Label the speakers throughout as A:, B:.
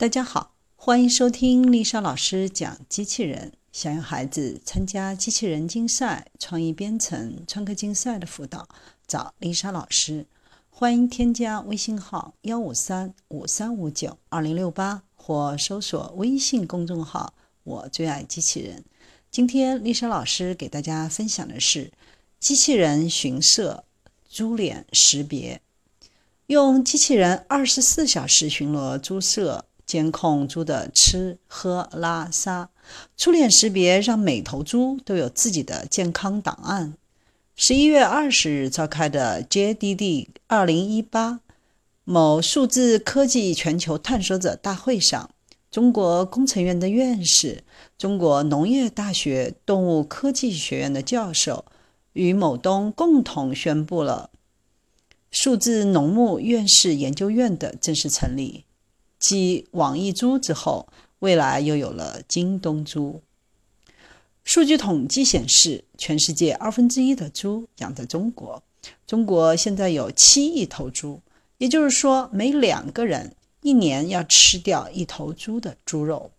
A: 大家好，欢迎收听丽莎老师讲机器人。想要孩子参加机器人竞赛、创意编程、创客竞赛的辅导，找丽莎老师。欢迎添加微信号幺五三五三五九二零六八，或搜索微信公众号“我最爱机器人”。今天丽莎老师给大家分享的是机器人寻色猪脸识别，用机器人二十四小时巡逻猪舍。监控猪的吃喝拉撒，猪脸识别让每头猪都有自己的健康档案。十一月二十日召开的 JDD 二零一八某数字科技全球探索者大会上，中国工程院的院士、中国农业大学动物科技学院的教授与某东共同宣布了数字农牧院士研究院的正式成立。继网易猪之后，未来又有了京东猪。数据统计显示，全世界二分之一的猪养在中国。中国现在有七亿头猪，也就是说，每两个人一年要吃掉一头猪的猪肉。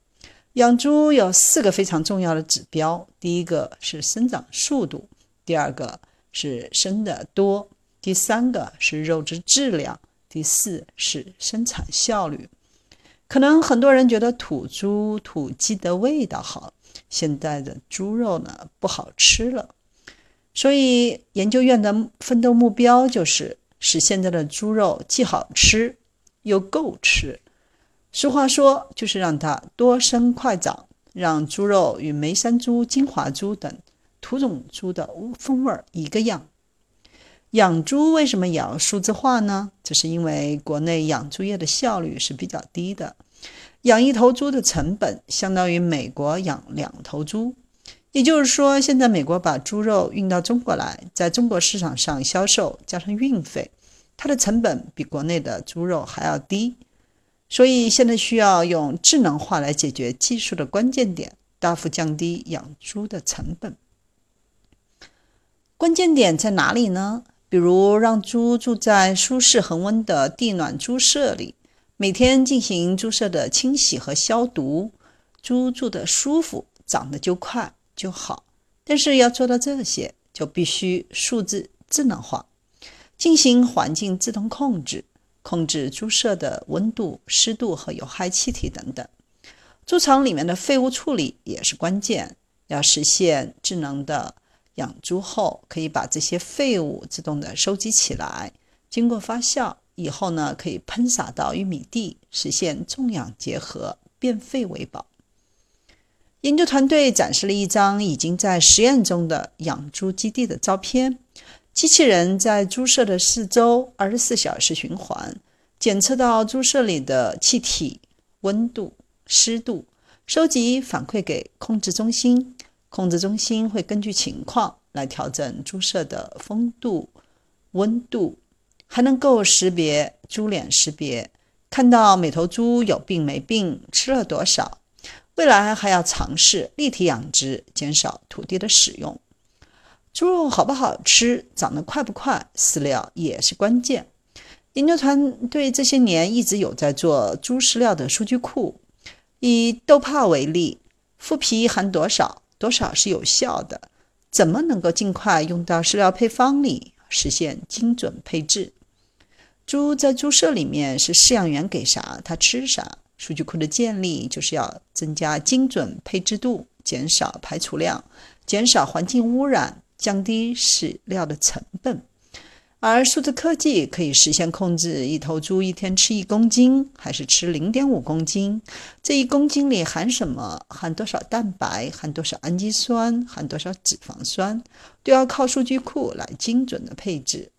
A: 养猪有四个非常重要的指标：第一个是生长速度，第二个是生的多，第三个是肉质质量，第四是生产效率。可能很多人觉得土猪、土鸡的味道好，现在的猪肉呢不好吃了，所以研究院的奋斗目标就是使现在的猪肉既好吃又够吃。俗话说，就是让它多生快长，让猪肉与梅山猪、金华猪等土种猪的风味一个样。养猪为什么也要数字化呢？这是因为国内养猪业的效率是比较低的，养一头猪的成本相当于美国养两头猪。也就是说，现在美国把猪肉运到中国来，在中国市场上销售，加上运费，它的成本比国内的猪肉还要低。所以现在需要用智能化来解决技术的关键点，大幅降低养猪的成本。关键点在哪里呢？比如让猪住在舒适恒温的地暖猪舍里，每天进行猪舍的清洗和消毒，猪住的舒服，长得就快就好。但是要做到这些，就必须数字智能化，进行环境自动控制，控制猪舍的温度、湿度和有害气体等等。猪场里面的废物处理也是关键，要实现智能的。养猪后可以把这些废物自动的收集起来，经过发酵以后呢，可以喷洒到玉米地，实现种养结合，变废为宝。研究团队展示了一张已经在实验中的养猪基地的照片，机器人在猪舍的四周二十四小时循环，检测到猪舍里的气体、温度、湿度，收集反馈给控制中心。控制中心会根据情况来调整猪舍的风度、温度，还能够识别猪脸识别，看到每头猪有病没病，吃了多少。未来还要尝试立体养殖，减少土地的使用。猪肉好不好吃，长得快不快，饲料也是关键。研究团队这些年一直有在做猪饲料的数据库。以豆粕为例，麸皮含多少？多少是有效的？怎么能够尽快用到饲料配方里，实现精准配置？猪在猪舍里面是饲养员给啥，它吃啥。数据库的建立就是要增加精准配置度，减少排除量，减少环境污染，降低饲料的成本。而数字科技可以实现控制一头猪一天吃一公斤还是吃零点五公斤，这一公斤里含什么，含多少蛋白，含多少氨基酸，含多少脂肪酸，都要靠数据库来精准的配置。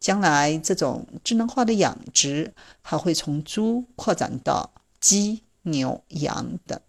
A: 将来这种智能化的养殖还会从猪扩展到鸡、牛、羊等。